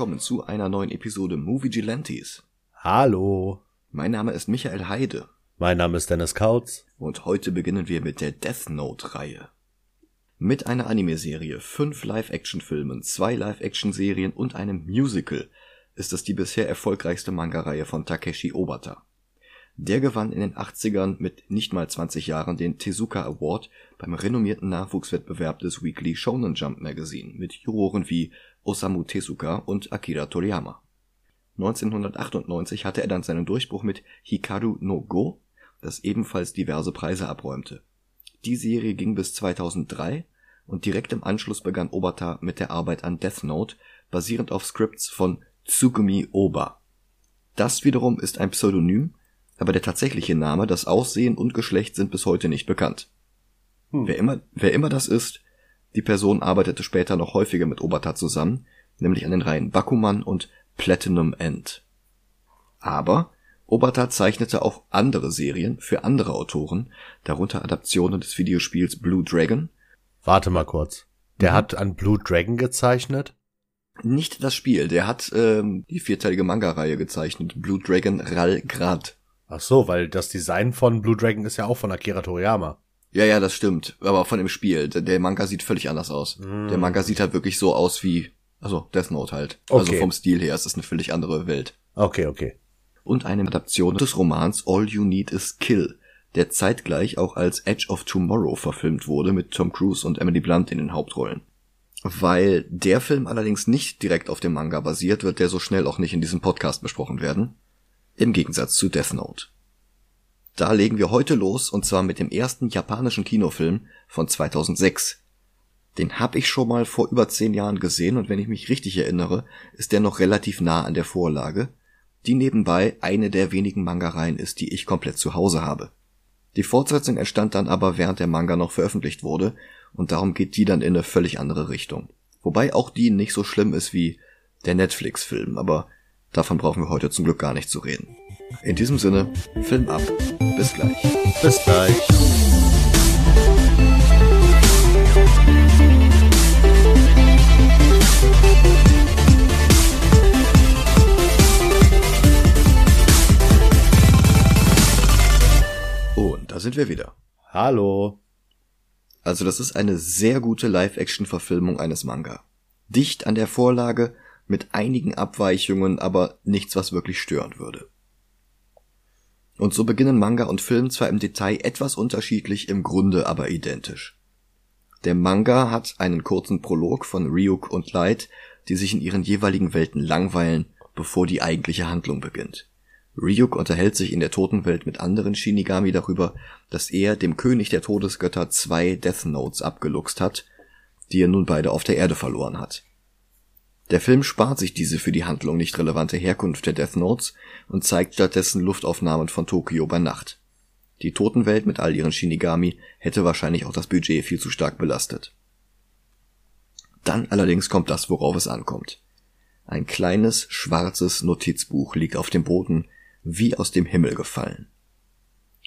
willkommen zu einer neuen Episode Movie Gelantes. Hallo. Mein Name ist Michael Heide. Mein Name ist Dennis Kautz. Und heute beginnen wir mit der Death Note-Reihe. Mit einer Anime-Serie, fünf Live-Action-Filmen, zwei Live-Action-Serien und einem Musical ist es die bisher erfolgreichste Manga-Reihe von Takeshi Obata. Der gewann in den 80ern mit nicht mal 20 Jahren den Tezuka Award beim renommierten Nachwuchswettbewerb des Weekly Shonen Jump Magazine mit Juroren wie Osamu Tezuka und Akira Toriyama. 1998 hatte er dann seinen Durchbruch mit Hikaru no Go, das ebenfalls diverse Preise abräumte. Die Serie ging bis 2003 und direkt im Anschluss begann Obata mit der Arbeit an Death Note, basierend auf Scripts von Tsugumi Oba. Das wiederum ist ein Pseudonym, aber der tatsächliche Name, das Aussehen und Geschlecht sind bis heute nicht bekannt. Hm. Wer immer, wer immer das ist, die Person arbeitete später noch häufiger mit Obata zusammen, nämlich an den Reihen Bakuman und Platinum End. Aber Obata zeichnete auch andere Serien für andere Autoren, darunter Adaptionen des Videospiels Blue Dragon. Warte mal kurz. Der mhm. hat an Blue Dragon gezeichnet? Nicht das Spiel, der hat ähm, die vierteilige Manga-Reihe gezeichnet, Blue Dragon Ral Grad. Ach so, weil das Design von Blue Dragon ist ja auch von Akira Toriyama. Ja, ja, das stimmt. Aber von dem Spiel. Der Manga sieht völlig anders aus. Mm. Der Manga sieht halt wirklich so aus wie, also Death Note halt. Also okay. Also vom Stil her ist es eine völlig andere Welt. Okay, okay. Und eine Adaption des Romans All You Need Is Kill, der zeitgleich auch als Edge of Tomorrow verfilmt wurde mit Tom Cruise und Emily Blunt in den Hauptrollen. Weil der Film allerdings nicht direkt auf dem Manga basiert, wird der so schnell auch nicht in diesem Podcast besprochen werden im Gegensatz zu Death Note. Da legen wir heute los und zwar mit dem ersten japanischen Kinofilm von 2006. Den hab ich schon mal vor über zehn Jahren gesehen und wenn ich mich richtig erinnere, ist der noch relativ nah an der Vorlage, die nebenbei eine der wenigen Mangareien ist, die ich komplett zu Hause habe. Die Fortsetzung entstand dann aber während der Manga noch veröffentlicht wurde und darum geht die dann in eine völlig andere Richtung. Wobei auch die nicht so schlimm ist wie der Netflix-Film, aber Davon brauchen wir heute zum Glück gar nicht zu reden. In diesem Sinne, Film ab. Bis gleich. Bis gleich. Und da sind wir wieder. Hallo. Also das ist eine sehr gute Live-Action-Verfilmung eines Manga. Dicht an der Vorlage, mit einigen Abweichungen, aber nichts, was wirklich stören würde. Und so beginnen Manga und Film zwar im Detail etwas unterschiedlich, im Grunde aber identisch. Der Manga hat einen kurzen Prolog von Ryuk und Light, die sich in ihren jeweiligen Welten langweilen, bevor die eigentliche Handlung beginnt. Ryuk unterhält sich in der Totenwelt mit anderen Shinigami darüber, dass er dem König der Todesgötter zwei Death Notes abgeluchst hat, die er nun beide auf der Erde verloren hat. Der Film spart sich diese für die Handlung nicht relevante Herkunft der Death Notes und zeigt stattdessen Luftaufnahmen von Tokio bei Nacht. Die Totenwelt mit all ihren Shinigami hätte wahrscheinlich auch das Budget viel zu stark belastet. Dann allerdings kommt das, worauf es ankommt. Ein kleines, schwarzes Notizbuch liegt auf dem Boden, wie aus dem Himmel gefallen.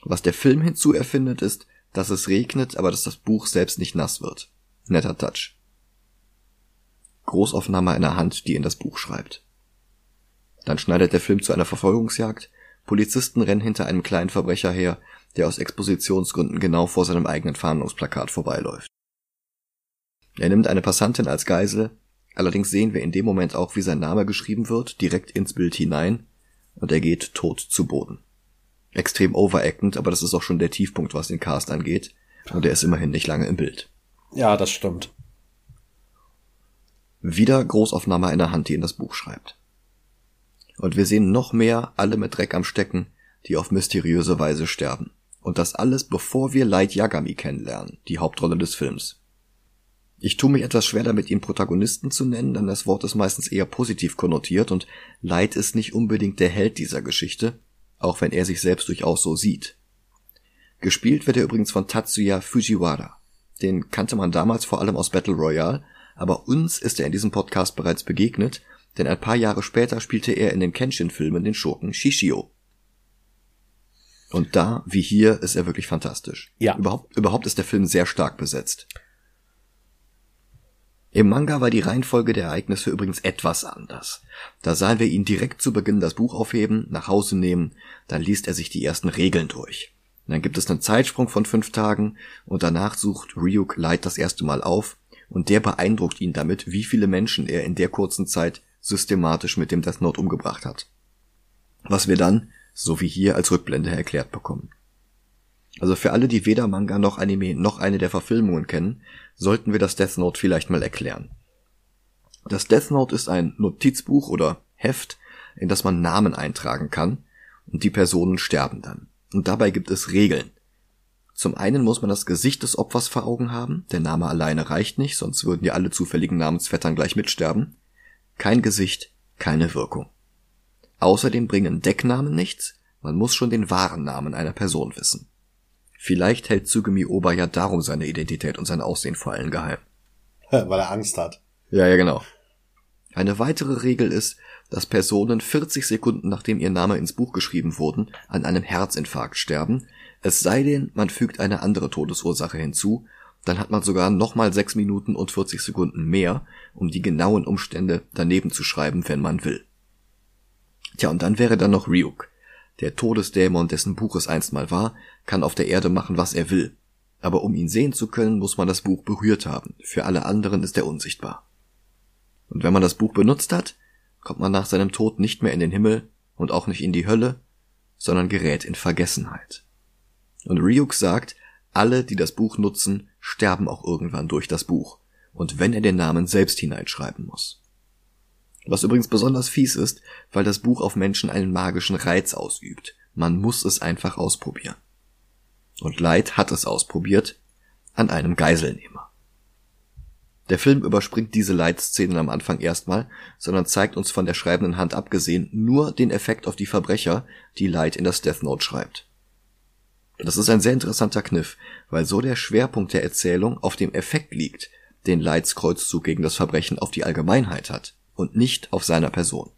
Was der Film hinzu erfindet, ist, dass es regnet, aber dass das Buch selbst nicht nass wird. Netter Touch. Großaufnahme einer Hand, die in das Buch schreibt. Dann schneidet der Film zu einer Verfolgungsjagd, Polizisten rennen hinter einem kleinen Verbrecher her, der aus Expositionsgründen genau vor seinem eigenen Fahndungsplakat vorbeiläuft. Er nimmt eine Passantin als Geisel, allerdings sehen wir in dem Moment auch, wie sein Name geschrieben wird, direkt ins Bild hinein, und er geht tot zu Boden. Extrem overactend, aber das ist auch schon der Tiefpunkt, was den Cast angeht, und er ist immerhin nicht lange im Bild. Ja, das stimmt. Wieder Großaufnahme einer Hand, die in das Buch schreibt. Und wir sehen noch mehr alle mit Dreck am Stecken, die auf mysteriöse Weise sterben. Und das alles, bevor wir Light Yagami kennenlernen, die Hauptrolle des Films. Ich tue mich etwas schwer damit, ihn Protagonisten zu nennen, denn das Wort ist meistens eher positiv konnotiert und Light ist nicht unbedingt der Held dieser Geschichte, auch wenn er sich selbst durchaus so sieht. Gespielt wird er übrigens von Tatsuya Fujiwara. Den kannte man damals vor allem aus Battle Royale aber uns ist er in diesem Podcast bereits begegnet, denn ein paar Jahre später spielte er in den Kenshin-Filmen den Schurken Shishio. Und da, wie hier, ist er wirklich fantastisch. Ja. Überhaupt, überhaupt ist der Film sehr stark besetzt. Im Manga war die Reihenfolge der Ereignisse übrigens etwas anders. Da sahen wir ihn direkt zu Beginn das Buch aufheben, nach Hause nehmen, dann liest er sich die ersten Regeln durch. dann gibt es einen Zeitsprung von fünf Tagen und danach sucht Ryuk Light das erste Mal auf und der beeindruckt ihn damit, wie viele Menschen er in der kurzen Zeit systematisch mit dem Death Note umgebracht hat. Was wir dann, so wie hier, als Rückblende erklärt bekommen. Also für alle, die weder Manga noch Anime noch eine der Verfilmungen kennen, sollten wir das Death Note vielleicht mal erklären. Das Death Note ist ein Notizbuch oder Heft, in das man Namen eintragen kann, und die Personen sterben dann. Und dabei gibt es Regeln. Zum einen muss man das Gesicht des Opfers vor Augen haben, der Name alleine reicht nicht, sonst würden ja alle zufälligen Namensvettern gleich mitsterben. Kein Gesicht, keine Wirkung. Außerdem bringen Decknamen nichts, man muss schon den wahren Namen einer Person wissen. Vielleicht hält Tsugumi Oba ja darum seine Identität und sein Aussehen vor allen geheim. Weil er Angst hat. Ja, ja, genau. Eine weitere Regel ist, dass Personen 40 Sekunden nachdem ihr Name ins Buch geschrieben wurden, an einem Herzinfarkt sterben, es sei denn, man fügt eine andere Todesursache hinzu, dann hat man sogar nochmal 6 Minuten und 40 Sekunden mehr, um die genauen Umstände daneben zu schreiben, wenn man will. Tja, und dann wäre da noch Ryuk. Der Todesdämon, dessen Buch es einst mal war, kann auf der Erde machen, was er will. Aber um ihn sehen zu können, muss man das Buch berührt haben. Für alle anderen ist er unsichtbar. Und wenn man das Buch benutzt hat, kommt man nach seinem Tod nicht mehr in den Himmel und auch nicht in die Hölle, sondern gerät in Vergessenheit. Und Ryuk sagt, alle, die das Buch nutzen, sterben auch irgendwann durch das Buch, und wenn er den Namen selbst hineinschreiben muss. Was übrigens besonders fies ist, weil das Buch auf Menschen einen magischen Reiz ausübt. Man muss es einfach ausprobieren. Und Light hat es ausprobiert an einem Geiselnehmer. Der Film überspringt diese Leitszenen am Anfang erstmal, sondern zeigt uns von der schreibenden Hand abgesehen nur den Effekt auf die Verbrecher, die Light in das Death Note schreibt. Das ist ein sehr interessanter Kniff, weil so der Schwerpunkt der Erzählung auf dem Effekt liegt, den Lights Kreuzzug gegen das Verbrechen auf die Allgemeinheit hat und nicht auf seiner Person.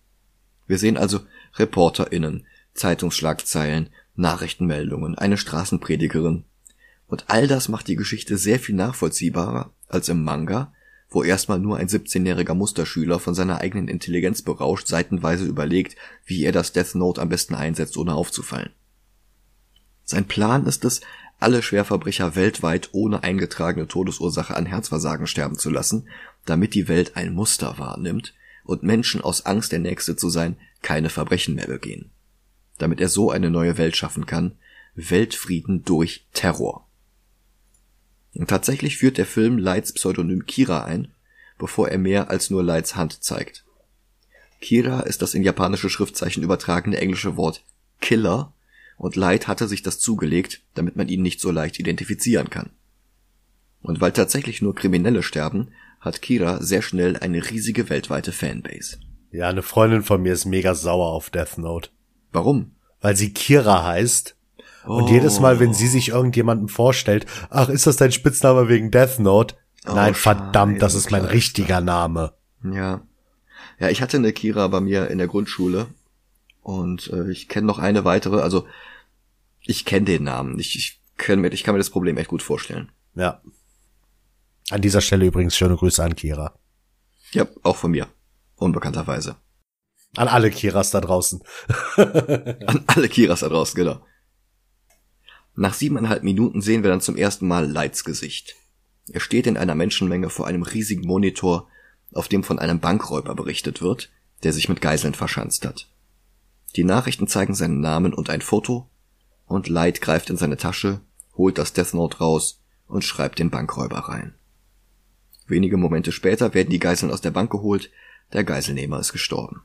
Wir sehen also ReporterInnen, Zeitungsschlagzeilen, Nachrichtenmeldungen, eine Straßenpredigerin. Und all das macht die Geschichte sehr viel nachvollziehbarer als im Manga, wo erstmal nur ein 17-jähriger Musterschüler von seiner eigenen Intelligenz berauscht seitenweise überlegt, wie er das Death Note am besten einsetzt, ohne aufzufallen. Sein Plan ist es, alle Schwerverbrecher weltweit ohne eingetragene Todesursache an Herzversagen sterben zu lassen, damit die Welt ein Muster wahrnimmt und Menschen aus Angst der Nächste zu sein keine Verbrechen mehr begehen. Damit er so eine neue Welt schaffen kann, Weltfrieden durch Terror. Und tatsächlich führt der Film Lights Pseudonym Kira ein, bevor er mehr als nur Lights Hand zeigt. Kira ist das in japanische Schriftzeichen übertragene englische Wort Killer und Light hatte sich das zugelegt, damit man ihn nicht so leicht identifizieren kann. Und weil tatsächlich nur Kriminelle sterben, hat Kira sehr schnell eine riesige weltweite Fanbase. Ja, eine Freundin von mir ist mega sauer auf Death Note. Warum? Weil sie Kira heißt. Oh. Und jedes Mal, wenn sie sich irgendjemandem vorstellt, ach, ist das dein Spitzname wegen Death Note? Oh, Nein, verdammt, das ist mein richtiger Name. Ja. Ja, ich hatte eine Kira bei mir in der Grundschule und äh, ich kenne noch eine weitere, also ich kenne den Namen. Ich, ich, kann mir, ich kann mir das Problem echt gut vorstellen. Ja. An dieser Stelle übrigens schöne Grüße an Kira. Ja, auch von mir. Unbekannterweise. An alle Kiras da draußen. an alle Kiras da draußen, genau. Nach siebeneinhalb Minuten sehen wir dann zum ersten Mal Lights Gesicht. Er steht in einer Menschenmenge vor einem riesigen Monitor, auf dem von einem Bankräuber berichtet wird, der sich mit Geiseln verschanzt hat. Die Nachrichten zeigen seinen Namen und ein Foto, und Light greift in seine Tasche, holt das Death Note raus und schreibt den Bankräuber rein. Wenige Momente später werden die Geiseln aus der Bank geholt, der Geiselnehmer ist gestorben.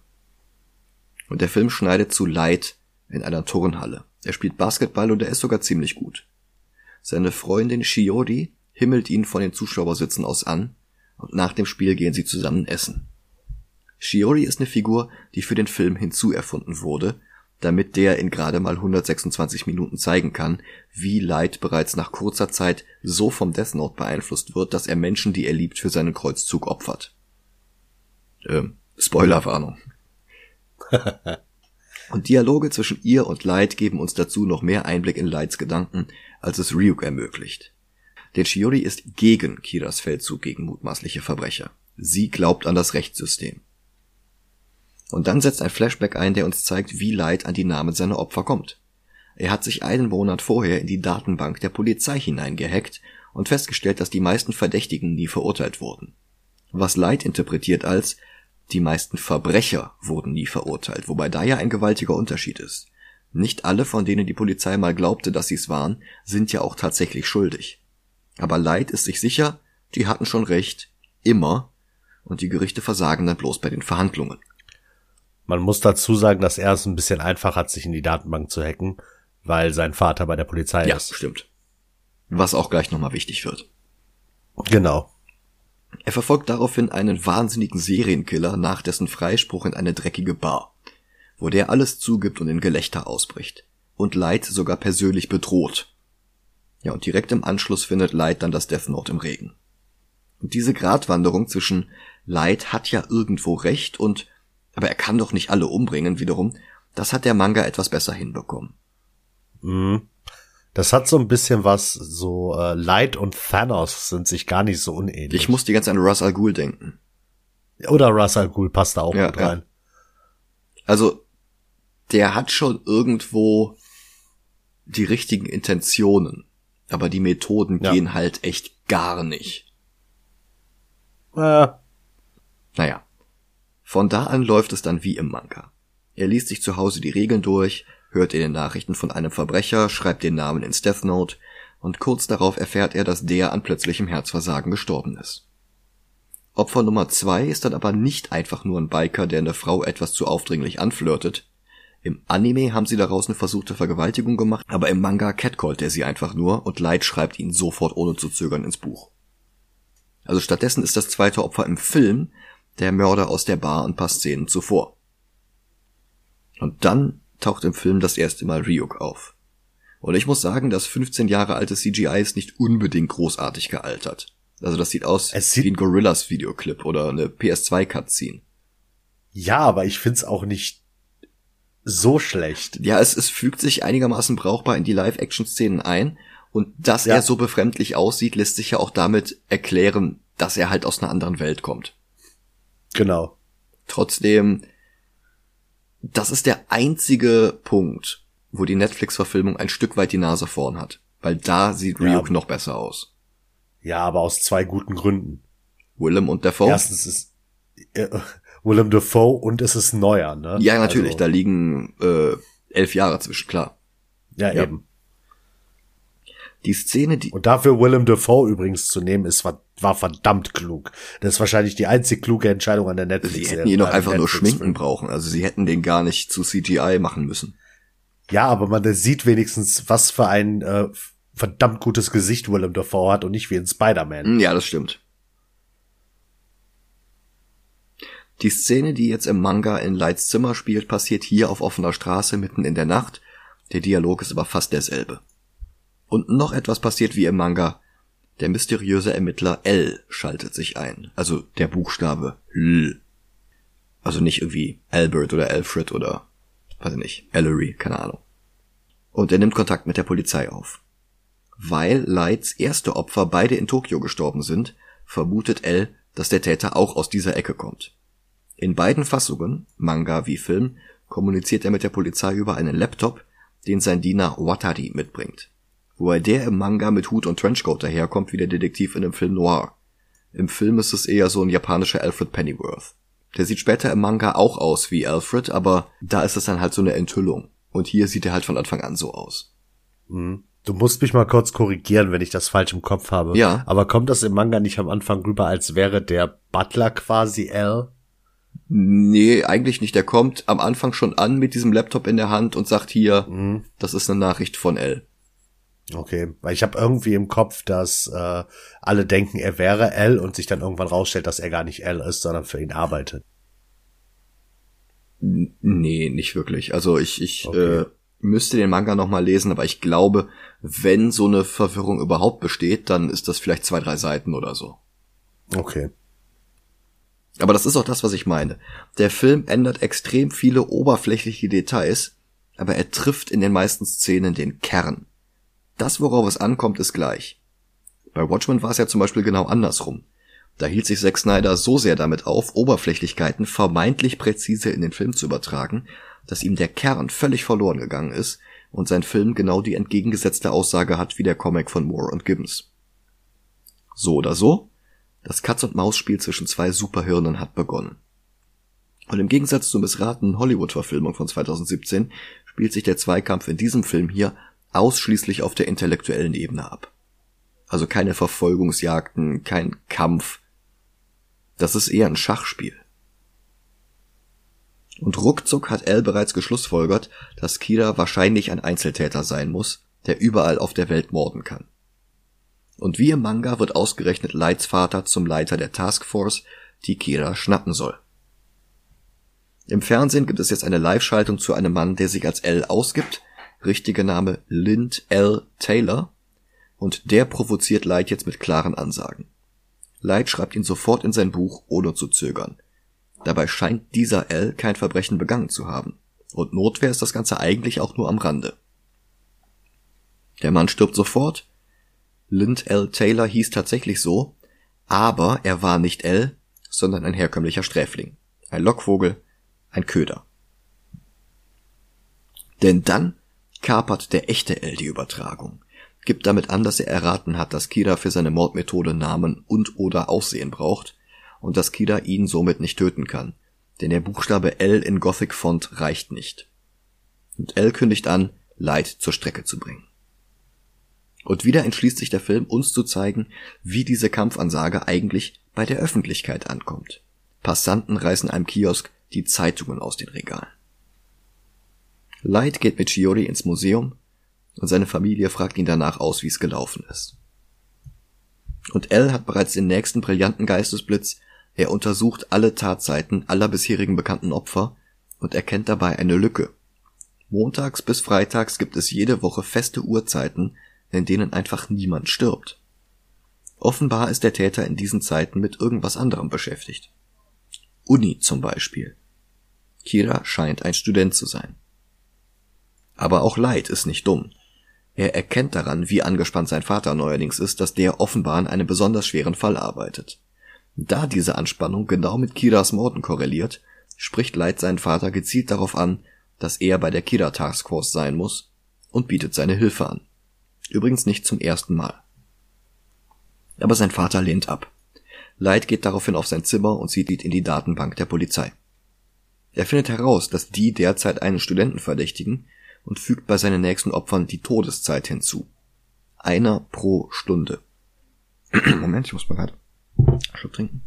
Und der Film schneidet zu Light in einer Turnhalle. Er spielt Basketball und er ist sogar ziemlich gut. Seine Freundin Shiori himmelt ihn von den Zuschauersitzen aus an und nach dem Spiel gehen sie zusammen essen. Shiori ist eine Figur, die für den Film hinzuerfunden wurde, damit der in gerade mal 126 Minuten zeigen kann, wie Light bereits nach kurzer Zeit so vom Death Note beeinflusst wird, dass er Menschen, die er liebt, für seinen Kreuzzug opfert. Ähm, Spoilerwarnung. und Dialoge zwischen ihr und Light geben uns dazu noch mehr Einblick in Lights Gedanken, als es Ryuk ermöglicht. Denn Shiori ist gegen Kiras Feldzug gegen mutmaßliche Verbrecher. Sie glaubt an das Rechtssystem. Und dann setzt ein Flashback ein, der uns zeigt, wie Light an die Namen seiner Opfer kommt. Er hat sich einen Monat vorher in die Datenbank der Polizei hineingehackt und festgestellt, dass die meisten Verdächtigen nie verurteilt wurden. Was Light interpretiert als die meisten Verbrecher wurden nie verurteilt, wobei da ja ein gewaltiger Unterschied ist. Nicht alle, von denen die Polizei mal glaubte, dass sie es waren, sind ja auch tatsächlich schuldig. Aber Light ist sich sicher, die hatten schon recht, immer, und die Gerichte versagen dann bloß bei den Verhandlungen. Man muss dazu sagen, dass er es ein bisschen einfach hat, sich in die Datenbank zu hacken, weil sein Vater bei der Polizei ja, ist. Ja, stimmt. Was auch gleich nochmal wichtig wird. Genau. Er verfolgt daraufhin einen wahnsinnigen Serienkiller nach dessen Freispruch in eine dreckige Bar, wo der alles zugibt und in Gelächter ausbricht und Light sogar persönlich bedroht. Ja, und direkt im Anschluss findet Light dann das Death Note im Regen. Und diese Gratwanderung zwischen Light hat ja irgendwo recht und aber er kann doch nicht alle umbringen wiederum, das hat der Manga etwas besser hinbekommen. Mhm. Das hat so ein bisschen was, so äh, Light und Thanos sind sich gar nicht so unähnlich. Ich muss die ganze Zeit an Russ Al Ghul denken. Oder Russ Al Ghul passt da auch ja, gut rein. Ja. Also, der hat schon irgendwo die richtigen Intentionen, aber die Methoden ja. gehen halt echt gar nicht. Äh. Naja. Von da an läuft es dann wie im Manga. Er liest sich zu Hause die Regeln durch, hört in den Nachrichten von einem Verbrecher, schreibt den Namen ins Death Note und kurz darauf erfährt er, dass der an plötzlichem Herzversagen gestorben ist. Opfer Nummer zwei ist dann aber nicht einfach nur ein Biker, der eine Frau etwas zu aufdringlich anflirtet. Im Anime haben sie daraus eine versuchte Vergewaltigung gemacht, aber im Manga catcallt er sie einfach nur und Light schreibt ihn sofort ohne zu zögern ins Buch. Also stattdessen ist das zweite Opfer im Film der Mörder aus der Bar ein paar Szenen zuvor. Und dann taucht im Film das erste Mal Ryuk auf. Und ich muss sagen, das 15 Jahre alte CGI ist nicht unbedingt großartig gealtert. Also das sieht aus sieht wie ein Gorillas Videoclip oder eine PS2 Cutscene. Ja, aber ich find's auch nicht so schlecht. Ja, es, es fügt sich einigermaßen brauchbar in die Live-Action-Szenen ein. Und dass ja. er so befremdlich aussieht, lässt sich ja auch damit erklären, dass er halt aus einer anderen Welt kommt. Genau. Trotzdem, das ist der einzige Punkt, wo die Netflix-Verfilmung ein Stück weit die Nase vorn hat. Weil da sieht Ryuk ja. noch besser aus. Ja, aber aus zwei guten Gründen. Willem und Dafoe? Erstens ist äh, Willem Dafoe und es ist neuer, ne? Ja, natürlich, also, da liegen äh, elf Jahre zwischen, klar. Ja, ja, eben. Die Szene, die. Und dafür Willem Dafoe übrigens zu nehmen, ist, war, war verdammt klug. Das ist wahrscheinlich die einzig kluge Entscheidung an der Netflix. Sie hätten ihn noch einfach nur schminken brauchen. Also sie hätten den gar nicht zu CGI machen müssen. Ja, aber man sieht wenigstens, was für ein äh, verdammt gutes Gesicht Willem Dafoe hat und nicht wie ein Spider-Man. Hm, ja, das stimmt. Die Szene, die jetzt im Manga in Lights Zimmer spielt, passiert hier auf offener Straße mitten in der Nacht. Der Dialog ist aber fast derselbe. Und noch etwas passiert wie im Manga. Der mysteriöse Ermittler L schaltet sich ein. Also der Buchstabe L. Also nicht irgendwie Albert oder Alfred oder, weiß ich nicht, Ellery, keine Ahnung. Und er nimmt Kontakt mit der Polizei auf. Weil Lights erste Opfer beide in Tokio gestorben sind, vermutet L, dass der Täter auch aus dieser Ecke kommt. In beiden Fassungen, Manga wie Film, kommuniziert er mit der Polizei über einen Laptop, den sein Diener Watari mitbringt wobei der im Manga mit Hut und Trenchcoat daherkommt wie der Detektiv in dem Film Noir. Im Film ist es eher so ein japanischer Alfred Pennyworth. Der sieht später im Manga auch aus wie Alfred, aber da ist es dann halt so eine Enthüllung. Und hier sieht er halt von Anfang an so aus. Mhm. Du musst mich mal kurz korrigieren, wenn ich das falsch im Kopf habe. Ja. Aber kommt das im Manga nicht am Anfang rüber, als wäre der Butler quasi L? Nee, eigentlich nicht. Der kommt am Anfang schon an mit diesem Laptop in der Hand und sagt hier, mhm. das ist eine Nachricht von L. Okay, weil ich habe irgendwie im Kopf, dass äh, alle denken, er wäre L und sich dann irgendwann rausstellt, dass er gar nicht L ist, sondern für ihn arbeitet. Nee, nicht wirklich. Also ich, ich okay. äh, müsste den Manga nochmal lesen, aber ich glaube, wenn so eine Verwirrung überhaupt besteht, dann ist das vielleicht zwei, drei Seiten oder so. Okay. Aber das ist auch das, was ich meine. Der Film ändert extrem viele oberflächliche Details, aber er trifft in den meisten Szenen den Kern. Das, worauf es ankommt, ist gleich. Bei Watchmen war es ja zum Beispiel genau andersrum. Da hielt sich Zack Snyder so sehr damit auf, Oberflächlichkeiten vermeintlich präzise in den Film zu übertragen, dass ihm der Kern völlig verloren gegangen ist und sein Film genau die entgegengesetzte Aussage hat wie der Comic von Moore und Gibbons. So oder so, das Katz-und-Maus-Spiel zwischen zwei Superhirnen hat begonnen. Und im Gegensatz zur missratenen Hollywood-Verfilmung von 2017 spielt sich der Zweikampf in diesem Film hier ausschließlich auf der intellektuellen Ebene ab. Also keine Verfolgungsjagden, kein Kampf. Das ist eher ein Schachspiel. Und ruckzuck hat Al bereits geschlussfolgert, dass Kira wahrscheinlich ein Einzeltäter sein muss, der überall auf der Welt morden kann. Und wie im Manga wird ausgerechnet Lights Vater zum Leiter der Taskforce, die Kira schnappen soll. Im Fernsehen gibt es jetzt eine Live-Schaltung zu einem Mann, der sich als L ausgibt, richtiger Name Lind L. Taylor, und der provoziert Light jetzt mit klaren Ansagen. Light schreibt ihn sofort in sein Buch, ohne zu zögern. Dabei scheint dieser L kein Verbrechen begangen zu haben. Und Notwehr ist das Ganze eigentlich auch nur am Rande. Der Mann stirbt sofort. Lind L. Taylor hieß tatsächlich so, aber er war nicht L, sondern ein herkömmlicher Sträfling. Ein Lockvogel, ein Köder. Denn dann kapert der echte L die Übertragung, gibt damit an, dass er erraten hat, dass Kira für seine Mordmethode Namen und oder Aussehen braucht und dass Kira ihn somit nicht töten kann, denn der Buchstabe L in Gothic Font reicht nicht. Und L kündigt an, Light zur Strecke zu bringen. Und wieder entschließt sich der Film, uns zu zeigen, wie diese Kampfansage eigentlich bei der Öffentlichkeit ankommt. Passanten reißen einem Kiosk die Zeitungen aus den Regalen. Light geht mit Shiori ins Museum und seine Familie fragt ihn danach aus, wie es gelaufen ist. Und L hat bereits den nächsten brillanten Geistesblitz, er untersucht alle Tatseiten aller bisherigen bekannten Opfer und erkennt dabei eine Lücke. Montags bis freitags gibt es jede Woche feste Uhrzeiten, in denen einfach niemand stirbt. Offenbar ist der Täter in diesen Zeiten mit irgendwas anderem beschäftigt. Uni zum Beispiel. Kira scheint ein Student zu sein. Aber auch Light ist nicht dumm. Er erkennt daran, wie angespannt sein Vater neuerdings ist, dass der offenbar an einem besonders schweren Fall arbeitet. Da diese Anspannung genau mit Kiras Morden korreliert, spricht Light seinen Vater gezielt darauf an, dass er bei der Kira Taskforce sein muss und bietet seine Hilfe an. Übrigens nicht zum ersten Mal. Aber sein Vater lehnt ab. Light geht daraufhin auf sein Zimmer und sieht in die Datenbank der Polizei. Er findet heraus, dass die derzeit einen Studenten verdächtigen und fügt bei seinen nächsten Opfern die Todeszeit hinzu. Einer pro Stunde. Moment, ich muss mal gerade Schluck trinken.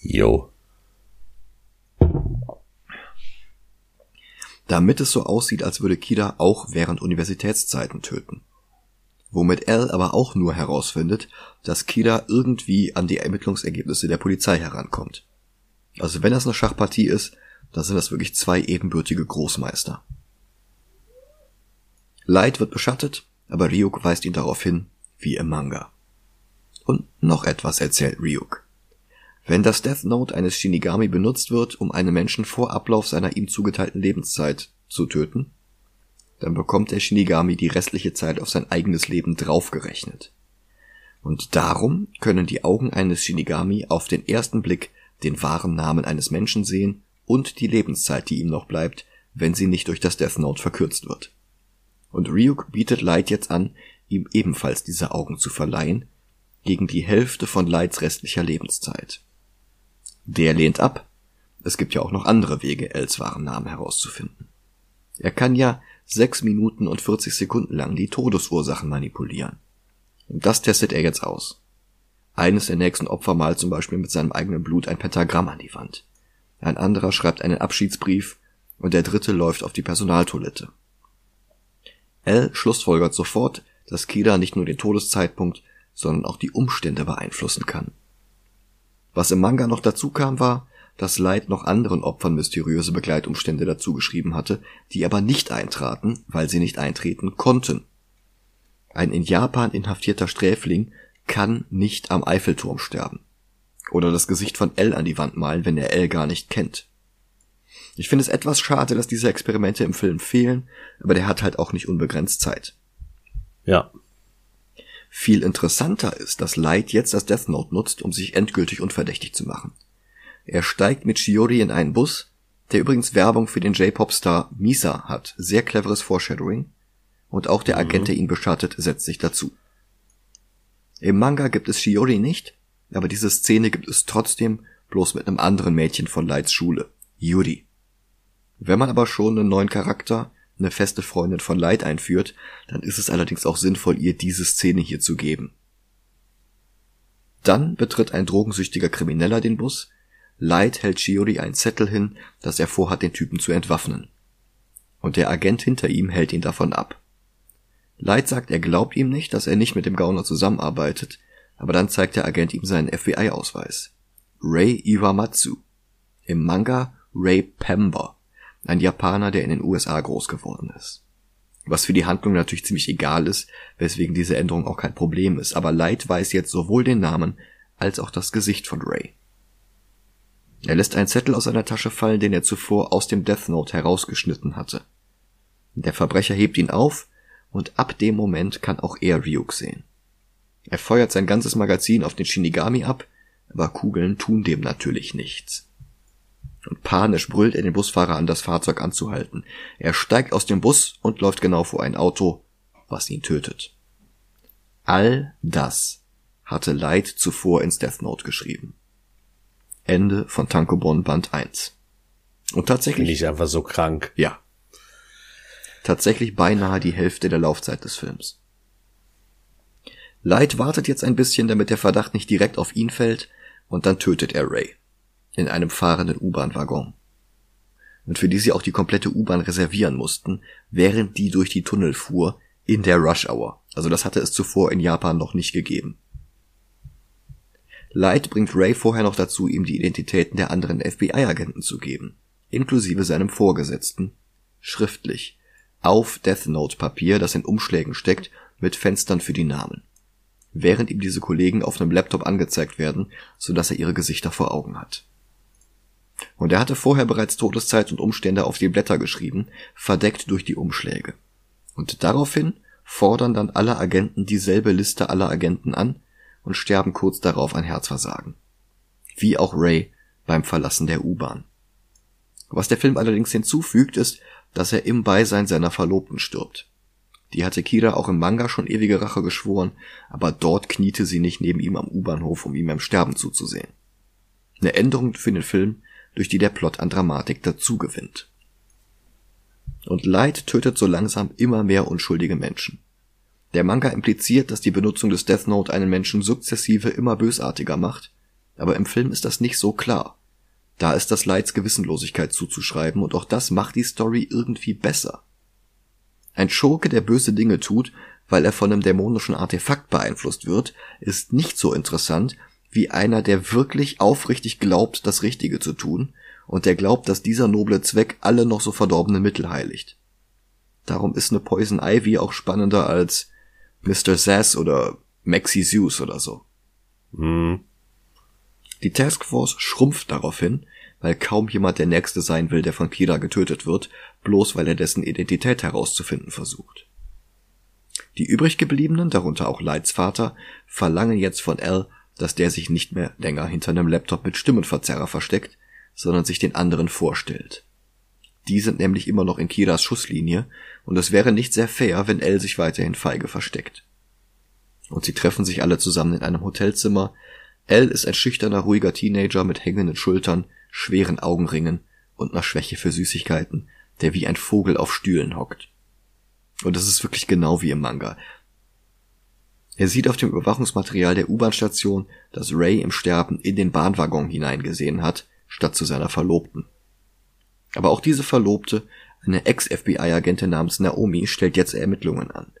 Jo. Damit es so aussieht, als würde Kida auch während Universitätszeiten töten. Womit L aber auch nur herausfindet, dass Kida irgendwie an die Ermittlungsergebnisse der Polizei herankommt. Also wenn das eine Schachpartie ist, dann sind das wirklich zwei ebenbürtige Großmeister. Light wird beschattet, aber Ryuk weist ihn darauf hin, wie im Manga. Und noch etwas erzählt Ryuk. Wenn das Death Note eines Shinigami benutzt wird, um einen Menschen vor Ablauf seiner ihm zugeteilten Lebenszeit zu töten, dann bekommt der Shinigami die restliche Zeit auf sein eigenes Leben draufgerechnet. Und darum können die Augen eines Shinigami auf den ersten Blick den wahren Namen eines Menschen sehen und die Lebenszeit, die ihm noch bleibt, wenn sie nicht durch das Death Note verkürzt wird. Und Ryuk bietet Light jetzt an, ihm ebenfalls diese Augen zu verleihen, gegen die Hälfte von Lights restlicher Lebenszeit. Der lehnt ab. Es gibt ja auch noch andere Wege, Els wahren Namen herauszufinden. Er kann ja sechs Minuten und 40 Sekunden lang die Todesursachen manipulieren. Und das testet er jetzt aus. Eines der nächsten Opfer malt zum Beispiel mit seinem eigenen Blut ein Pentagramm an die Wand. Ein anderer schreibt einen Abschiedsbrief und der dritte läuft auf die Personaltoilette. L schlussfolgert sofort, dass Kida nicht nur den Todeszeitpunkt, sondern auch die Umstände beeinflussen kann. Was im Manga noch dazu kam, war, dass Light noch anderen Opfern mysteriöse Begleitumstände dazu geschrieben hatte, die aber nicht eintraten, weil sie nicht eintreten konnten. Ein in Japan inhaftierter Sträfling kann nicht am Eiffelturm sterben. Oder das Gesicht von L an die Wand malen, wenn er L gar nicht kennt. Ich finde es etwas schade, dass diese Experimente im Film fehlen, aber der hat halt auch nicht unbegrenzt Zeit. Ja. Viel interessanter ist, dass Light jetzt das Death Note nutzt, um sich endgültig unverdächtig zu machen. Er steigt mit Shiori in einen Bus, der übrigens Werbung für den J-Pop-Star Misa hat. Sehr cleveres Foreshadowing. Und auch der Agent, der ihn beschattet, setzt sich dazu. Im Manga gibt es Shiori nicht, aber diese Szene gibt es trotzdem, bloß mit einem anderen Mädchen von Lights Schule, Yuri. Wenn man aber schon einen neuen Charakter, eine feste Freundin von Light einführt, dann ist es allerdings auch sinnvoll, ihr diese Szene hier zu geben. Dann betritt ein drogensüchtiger Krimineller den Bus, Light hält Shiori einen Zettel hin, dass er vorhat, den Typen zu entwaffnen. Und der Agent hinter ihm hält ihn davon ab. Light sagt, er glaubt ihm nicht, dass er nicht mit dem Gauner zusammenarbeitet, aber dann zeigt der Agent ihm seinen FBI-Ausweis. Ray Iwamatsu. Im Manga Ray Pember. Ein Japaner, der in den USA groß geworden ist. Was für die Handlung natürlich ziemlich egal ist, weswegen diese Änderung auch kein Problem ist, aber Light weiß jetzt sowohl den Namen als auch das Gesicht von Ray. Er lässt einen Zettel aus seiner Tasche fallen, den er zuvor aus dem Death Note herausgeschnitten hatte. Der Verbrecher hebt ihn auf, und ab dem Moment kann auch er Ryuk sehen. Er feuert sein ganzes Magazin auf den Shinigami ab, aber Kugeln tun dem natürlich nichts. Und panisch brüllt er den Busfahrer an, das Fahrzeug anzuhalten. Er steigt aus dem Bus und läuft genau vor ein Auto, was ihn tötet. All das hatte Light zuvor ins Death Note geschrieben. Ende von Tankobon Band 1. Und tatsächlich. Bin ich einfach so krank. Ja. Tatsächlich beinahe die Hälfte der Laufzeit des Films. Light wartet jetzt ein bisschen, damit der Verdacht nicht direkt auf ihn fällt, und dann tötet er Ray. In einem fahrenden U-Bahn-Waggon. Und für die sie auch die komplette U-Bahn reservieren mussten, während die durch die Tunnel fuhr, in der Rush Hour. Also das hatte es zuvor in Japan noch nicht gegeben. Light bringt Ray vorher noch dazu, ihm die Identitäten der anderen FBI-Agenten zu geben, inklusive seinem Vorgesetzten, schriftlich, auf Death Note Papier, das in Umschlägen steckt, mit Fenstern für die Namen. Während ihm diese Kollegen auf einem Laptop angezeigt werden, so dass er ihre Gesichter vor Augen hat. Und er hatte vorher bereits Todeszeit und Umstände auf die Blätter geschrieben, verdeckt durch die Umschläge. Und daraufhin fordern dann alle Agenten dieselbe Liste aller Agenten an, und sterben kurz darauf an Herzversagen. Wie auch Ray beim Verlassen der U-Bahn. Was der Film allerdings hinzufügt, ist, dass er im Beisein seiner Verlobten stirbt. Die hatte Kira auch im Manga schon ewige Rache geschworen, aber dort kniete sie nicht neben ihm am U-Bahnhof, um ihm beim Sterben zuzusehen. Eine Änderung für den Film, durch die der Plot an Dramatik dazugewinnt. Und Light tötet so langsam immer mehr unschuldige Menschen. Der Manga impliziert, dass die Benutzung des Death Note einen Menschen sukzessive immer bösartiger macht, aber im Film ist das nicht so klar. Da ist das Leids Gewissenlosigkeit zuzuschreiben und auch das macht die Story irgendwie besser. Ein Schurke, der böse Dinge tut, weil er von einem dämonischen Artefakt beeinflusst wird, ist nicht so interessant wie einer, der wirklich aufrichtig glaubt, das Richtige zu tun und der glaubt, dass dieser noble Zweck alle noch so verdorbenen Mittel heiligt. Darum ist eine Poison Ivy auch spannender als Mr. Sass oder Maxi Zeus oder so. Hm. Die Taskforce schrumpft daraufhin, weil kaum jemand der Nächste sein will, der von Kira getötet wird, bloß weil er dessen Identität herauszufinden versucht. Die übrig gebliebenen, darunter auch Lights Vater, verlangen jetzt von Al, dass der sich nicht mehr länger hinter einem Laptop mit Stimmenverzerrer versteckt, sondern sich den anderen vorstellt. Die sind nämlich immer noch in Kiras Schusslinie und es wäre nicht sehr fair, wenn Elle sich weiterhin feige versteckt. Und sie treffen sich alle zusammen in einem Hotelzimmer. Elle ist ein schüchterner, ruhiger Teenager mit hängenden Schultern, schweren Augenringen und einer Schwäche für Süßigkeiten, der wie ein Vogel auf Stühlen hockt. Und das ist wirklich genau wie im Manga. Er sieht auf dem Überwachungsmaterial der U-Bahn-Station, dass Ray im Sterben in den Bahnwaggon hineingesehen hat, statt zu seiner Verlobten. Aber auch diese Verlobte, eine Ex-FBI-Agentin namens Naomi, stellt jetzt Ermittlungen an.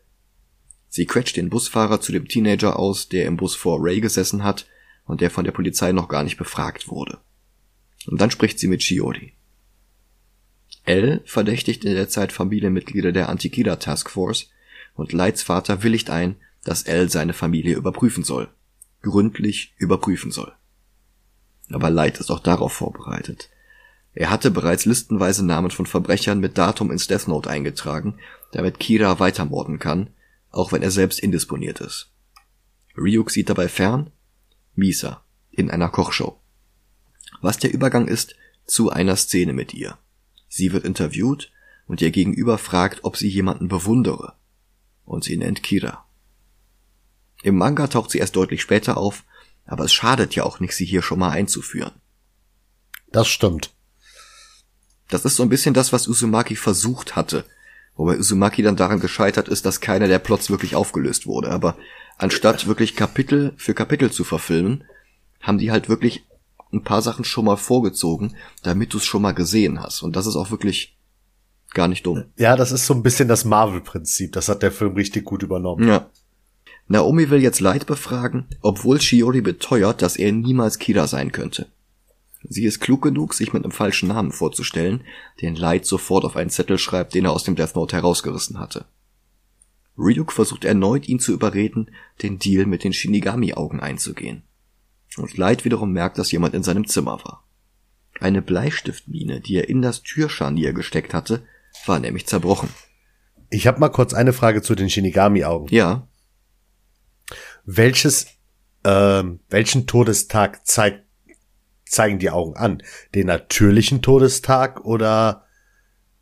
Sie quetscht den Busfahrer zu dem Teenager aus, der im Bus vor Ray gesessen hat und der von der Polizei noch gar nicht befragt wurde. Und dann spricht sie mit Shiori. L verdächtigt in der Zeit Familienmitglieder der Antikida Task Force und Lights Vater willigt ein, dass L seine Familie überprüfen soll. Gründlich überprüfen soll. Aber Light ist auch darauf vorbereitet. Er hatte bereits listenweise Namen von Verbrechern mit Datum ins Death Note eingetragen, damit Kira weitermorden kann, auch wenn er selbst indisponiert ist. Ryuk sieht dabei fern Misa in einer Kochshow. Was der Übergang ist zu einer Szene mit ihr. Sie wird interviewt und ihr Gegenüber fragt, ob sie jemanden bewundere. Und sie nennt Kira. Im Manga taucht sie erst deutlich später auf, aber es schadet ja auch nicht, sie hier schon mal einzuführen. Das stimmt. Das ist so ein bisschen das, was Uzumaki versucht hatte, wobei Uzumaki dann daran gescheitert ist, dass keiner der Plots wirklich aufgelöst wurde. Aber anstatt wirklich Kapitel für Kapitel zu verfilmen, haben die halt wirklich ein paar Sachen schon mal vorgezogen, damit du es schon mal gesehen hast. Und das ist auch wirklich gar nicht dumm. Ja, das ist so ein bisschen das Marvel-Prinzip. Das hat der Film richtig gut übernommen. Ja. Naomi will jetzt Light befragen, obwohl Shiori beteuert, dass er niemals Kira sein könnte. Sie ist klug genug, sich mit einem falschen Namen vorzustellen, den Light sofort auf einen Zettel schreibt, den er aus dem Death Note herausgerissen hatte. Ryuk versucht erneut, ihn zu überreden, den Deal mit den Shinigami-Augen einzugehen. Und Light wiederum merkt, dass jemand in seinem Zimmer war. Eine Bleistiftmine, die er in das Türscharnier gesteckt hatte, war nämlich zerbrochen. Ich habe mal kurz eine Frage zu den Shinigami-Augen. Ja. Welches, äh, welchen Todestag zeigt, zeigen die Augen an? Den natürlichen Todestag oder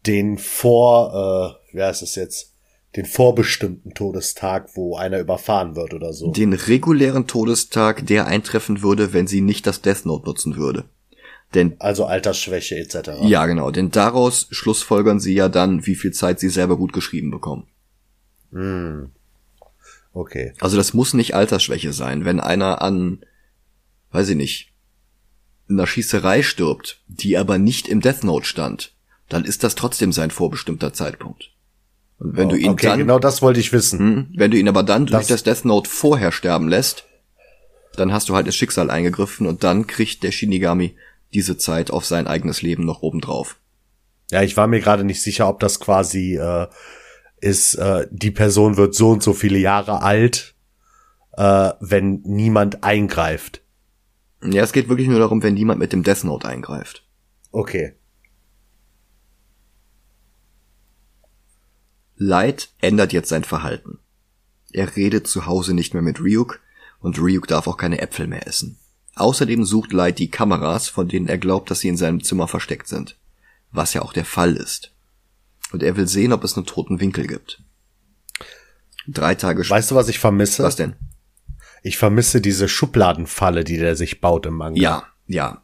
den vor, äh, wie heißt es jetzt? Den vorbestimmten Todestag, wo einer überfahren wird oder so. Den regulären Todestag, der eintreffen würde, wenn sie nicht das Death Note nutzen würde. Denn also Altersschwäche etc. Ja, genau, denn daraus schlussfolgern sie ja dann, wie viel Zeit sie selber gut geschrieben bekommen. Hm. Okay. Also das muss nicht Altersschwäche sein. Wenn einer an, weiß ich nicht, einer Schießerei stirbt, die aber nicht im Death Note stand, dann ist das trotzdem sein vorbestimmter Zeitpunkt. Und wenn oh, du ihn okay, dann, genau das wollte ich wissen. Hm, wenn du ihn aber dann durch das, das Death Note vorher sterben lässt, dann hast du halt das Schicksal eingegriffen und dann kriegt der Shinigami diese Zeit auf sein eigenes Leben noch obendrauf. Ja, ich war mir gerade nicht sicher, ob das quasi äh, ist, äh, die Person wird so und so viele Jahre alt, äh, wenn niemand eingreift. Ja, es geht wirklich nur darum, wenn niemand mit dem Death Note eingreift. Okay. Light ändert jetzt sein Verhalten. Er redet zu Hause nicht mehr mit Ryuk und Ryuk darf auch keine Äpfel mehr essen. Außerdem sucht Light die Kameras, von denen er glaubt, dass sie in seinem Zimmer versteckt sind. Was ja auch der Fall ist. Und er will sehen, ob es einen toten Winkel gibt. Drei Tage später. Weißt du, was ich vermisse? Was denn? Ich vermisse diese Schubladenfalle, die der sich baut im Manga. Ja, ja.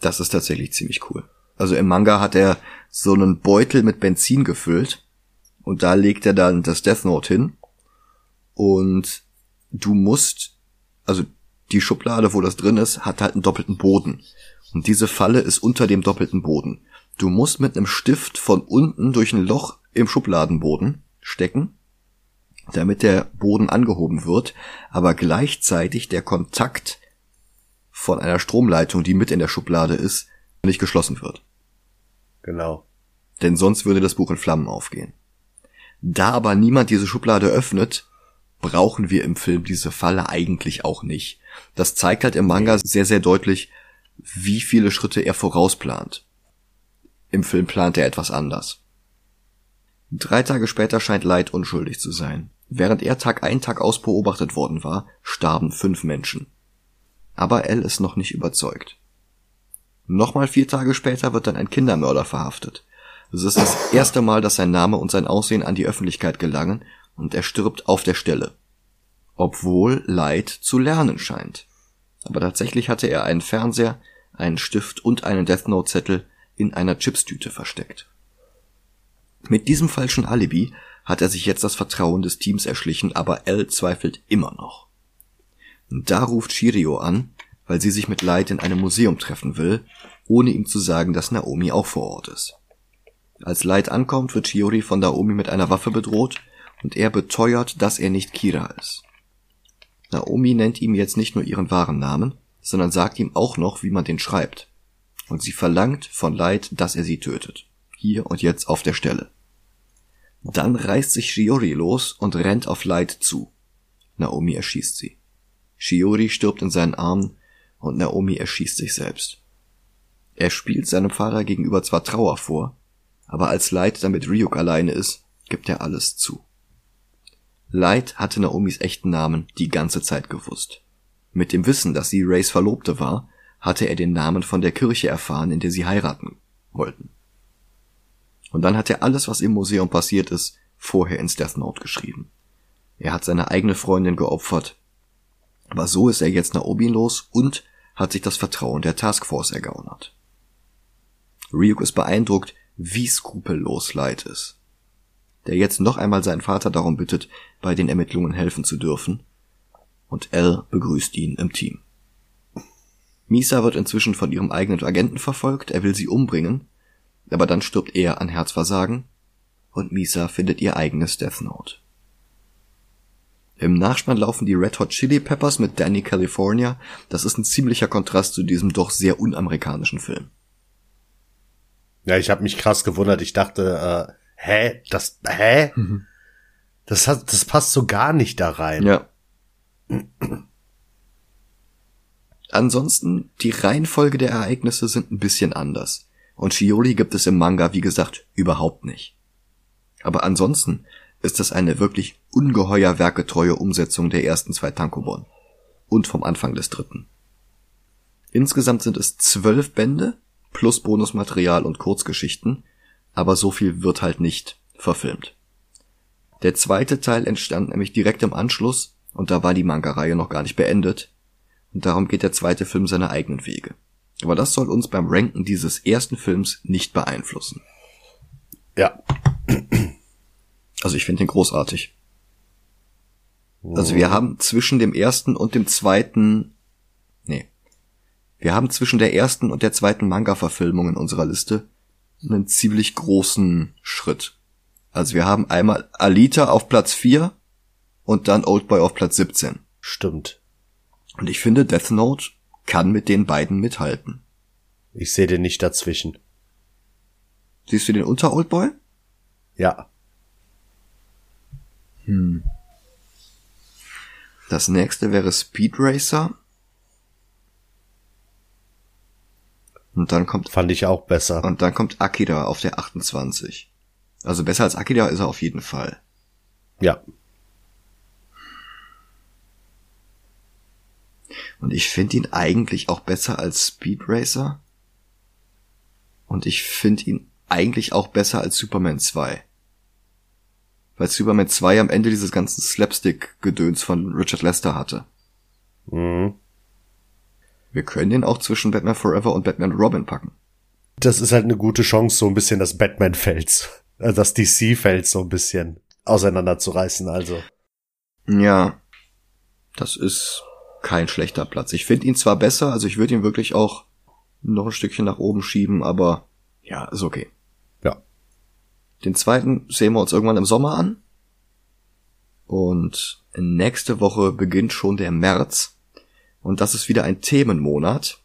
Das ist tatsächlich ziemlich cool. Also im Manga hat er so einen Beutel mit Benzin gefüllt und da legt er dann das Death Note hin und du musst, also die Schublade, wo das drin ist, hat halt einen doppelten Boden. Und diese Falle ist unter dem doppelten Boden. Du musst mit einem Stift von unten durch ein Loch im Schubladenboden stecken, damit der Boden angehoben wird, aber gleichzeitig der Kontakt von einer Stromleitung, die mit in der Schublade ist, nicht geschlossen wird. Genau. Denn sonst würde das Buch in Flammen aufgehen. Da aber niemand diese Schublade öffnet, brauchen wir im Film diese Falle eigentlich auch nicht. Das zeigt halt im Manga sehr, sehr deutlich, wie viele Schritte er vorausplant. Im Film plant er etwas anders. Drei Tage später scheint Light unschuldig zu sein. Während er Tag ein, Tag aus beobachtet worden war, starben fünf Menschen. Aber L ist noch nicht überzeugt. Nochmal vier Tage später wird dann ein Kindermörder verhaftet. Es ist das erste Mal, dass sein Name und sein Aussehen an die Öffentlichkeit gelangen und er stirbt auf der Stelle obwohl Light zu lernen scheint. Aber tatsächlich hatte er einen Fernseher, einen Stift und einen Death Note Zettel in einer Chipstüte versteckt. Mit diesem falschen Alibi hat er sich jetzt das Vertrauen des Teams erschlichen, aber L zweifelt immer noch. Da ruft Shirio an, weil sie sich mit Light in einem Museum treffen will, ohne ihm zu sagen, dass Naomi auch vor Ort ist. Als Light ankommt, wird Shiori von Naomi mit einer Waffe bedroht und er beteuert, dass er nicht Kira ist. Naomi nennt ihm jetzt nicht nur ihren wahren Namen, sondern sagt ihm auch noch, wie man den schreibt. Und sie verlangt von Light, dass er sie tötet. Hier und jetzt auf der Stelle. Dann reißt sich Shiori los und rennt auf Light zu. Naomi erschießt sie. Shiori stirbt in seinen Armen und Naomi erschießt sich selbst. Er spielt seinem Vater gegenüber zwar Trauer vor, aber als Light damit Ryuk alleine ist, gibt er alles zu. Light hatte Naomis echten Namen die ganze Zeit gewusst. Mit dem Wissen, dass sie Rays Verlobte war, hatte er den Namen von der Kirche erfahren, in der sie heiraten wollten. Und dann hat er alles, was im Museum passiert ist, vorher ins Death Note geschrieben. Er hat seine eigene Freundin geopfert. Aber so ist er jetzt Naomi los und hat sich das Vertrauen der Taskforce ergaunert. Ryuk ist beeindruckt, wie skrupellos Light ist. Der jetzt noch einmal seinen Vater darum bittet, bei den Ermittlungen helfen zu dürfen. Und L begrüßt ihn im Team. Misa wird inzwischen von ihrem eigenen Agenten verfolgt, er will sie umbringen, aber dann stirbt er an Herzversagen und Misa findet ihr eigenes Death Note. Im Nachspann laufen die Red Hot Chili Peppers mit Danny California. Das ist ein ziemlicher Kontrast zu diesem doch sehr unamerikanischen Film. Ja, ich habe mich krass gewundert. Ich dachte, äh, hä, das, hä? Mhm. Das hat, das passt so gar nicht da rein. Ja. Ansonsten, die Reihenfolge der Ereignisse sind ein bisschen anders. Und Shioli gibt es im Manga, wie gesagt, überhaupt nicht. Aber ansonsten ist es eine wirklich ungeheuer werketreue Umsetzung der ersten zwei Tankobon. Und vom Anfang des dritten. Insgesamt sind es zwölf Bände, plus Bonusmaterial und Kurzgeschichten, aber so viel wird halt nicht verfilmt. Der zweite Teil entstand nämlich direkt im Anschluss und da war die Manga-Reihe noch gar nicht beendet und darum geht der zweite Film seine eigenen Wege. Aber das soll uns beim Ranken dieses ersten Films nicht beeinflussen. Ja. Also ich finde ihn großartig. Also wir haben zwischen dem ersten und dem zweiten, nee, wir haben zwischen der ersten und der zweiten Manga-Verfilmung in unserer Liste einen ziemlich großen Schritt. Also wir haben einmal Alita auf Platz 4 und dann Oldboy auf Platz 17. Stimmt. Und ich finde, Death Note kann mit den beiden mithalten. Ich sehe den nicht dazwischen. Siehst du den unter Oldboy? Ja. Hm. Das nächste wäre Speed Racer Und dann kommt. Fand ich auch besser. Und dann kommt Akira auf der 28. Also besser als Akira ist er auf jeden Fall. Ja. Und ich finde ihn eigentlich auch besser als Speed Racer. Und ich finde ihn eigentlich auch besser als Superman 2. Weil Superman 2 am Ende dieses ganzen Slapstick-Gedöns von Richard Lester hatte. Mhm. Wir können den auch zwischen Batman Forever und Batman Robin packen. Das ist halt eine gute Chance, so ein bisschen das Batman-Fels, äh, das DC-Fels so ein bisschen auseinanderzureißen, also. Ja. Das ist kein schlechter Platz. Ich finde ihn zwar besser, also ich würde ihn wirklich auch noch ein Stückchen nach oben schieben, aber ja, ist okay. Ja. Den zweiten sehen wir uns irgendwann im Sommer an. Und nächste Woche beginnt schon der März. Und das ist wieder ein Themenmonat.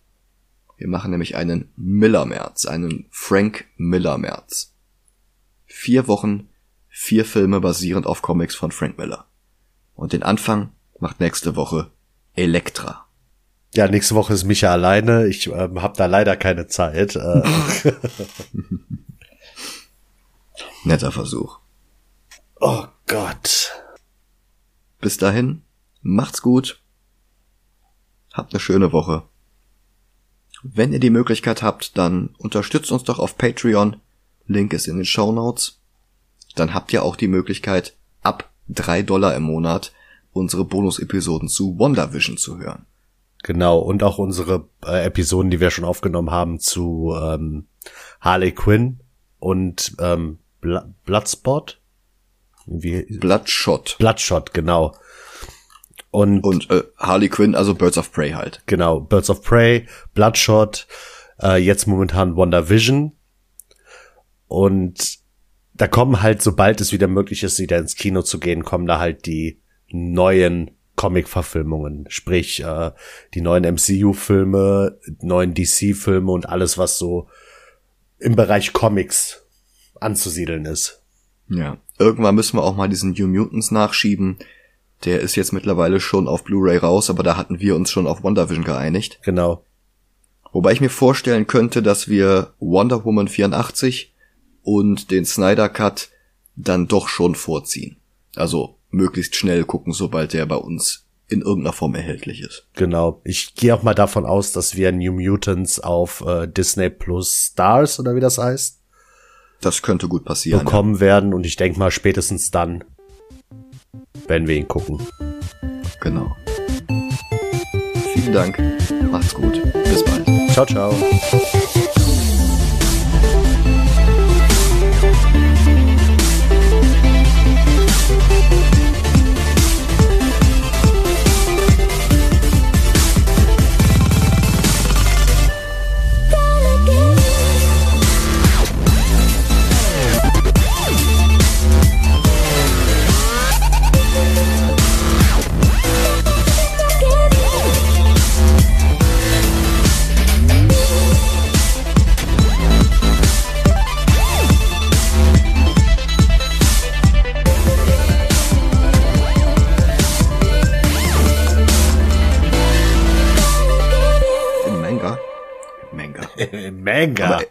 Wir machen nämlich einen Miller-März, einen Frank Miller-März. Vier Wochen, vier Filme basierend auf Comics von Frank Miller. Und den Anfang macht nächste Woche Elektra. Ja, nächste Woche ist Micha alleine. Ich ähm, habe da leider keine Zeit. Äh. Netter Versuch. Oh Gott. Bis dahin, macht's gut Habt eine schöne Woche. Wenn ihr die Möglichkeit habt, dann unterstützt uns doch auf Patreon. Link ist in den Show Notes. Dann habt ihr auch die Möglichkeit, ab drei Dollar im Monat unsere Bonus-Episoden zu WandaVision zu hören. Genau, und auch unsere äh, Episoden, die wir schon aufgenommen haben zu ähm, Harley Quinn und ähm, Bl Bloodspot. Wie? Bloodshot. Bloodshot, genau. Und, und äh, Harley Quinn, also Birds of Prey halt. Genau, Birds of Prey, Bloodshot, äh, jetzt momentan WandaVision. Und da kommen halt, sobald es wieder möglich ist, wieder ins Kino zu gehen, kommen da halt die neuen Comic-Verfilmungen, sprich äh, die neuen MCU-Filme, neuen DC-Filme und alles, was so im Bereich Comics anzusiedeln ist. Ja, irgendwann müssen wir auch mal diesen New Mutants nachschieben. Der ist jetzt mittlerweile schon auf Blu-ray raus, aber da hatten wir uns schon auf WandaVision geeinigt. Genau. Wobei ich mir vorstellen könnte, dass wir Wonder Woman 84 und den Snyder Cut dann doch schon vorziehen. Also möglichst schnell gucken, sobald der bei uns in irgendeiner Form erhältlich ist. Genau. Ich gehe auch mal davon aus, dass wir New Mutants auf äh, Disney Plus Stars oder wie das heißt. Das könnte gut passieren. Bekommen ja. werden und ich denke mal spätestens dann werden wir ihn gucken. Genau. Vielen Dank. Macht's gut. Bis bald. Ciao, ciao. Manga. Aber,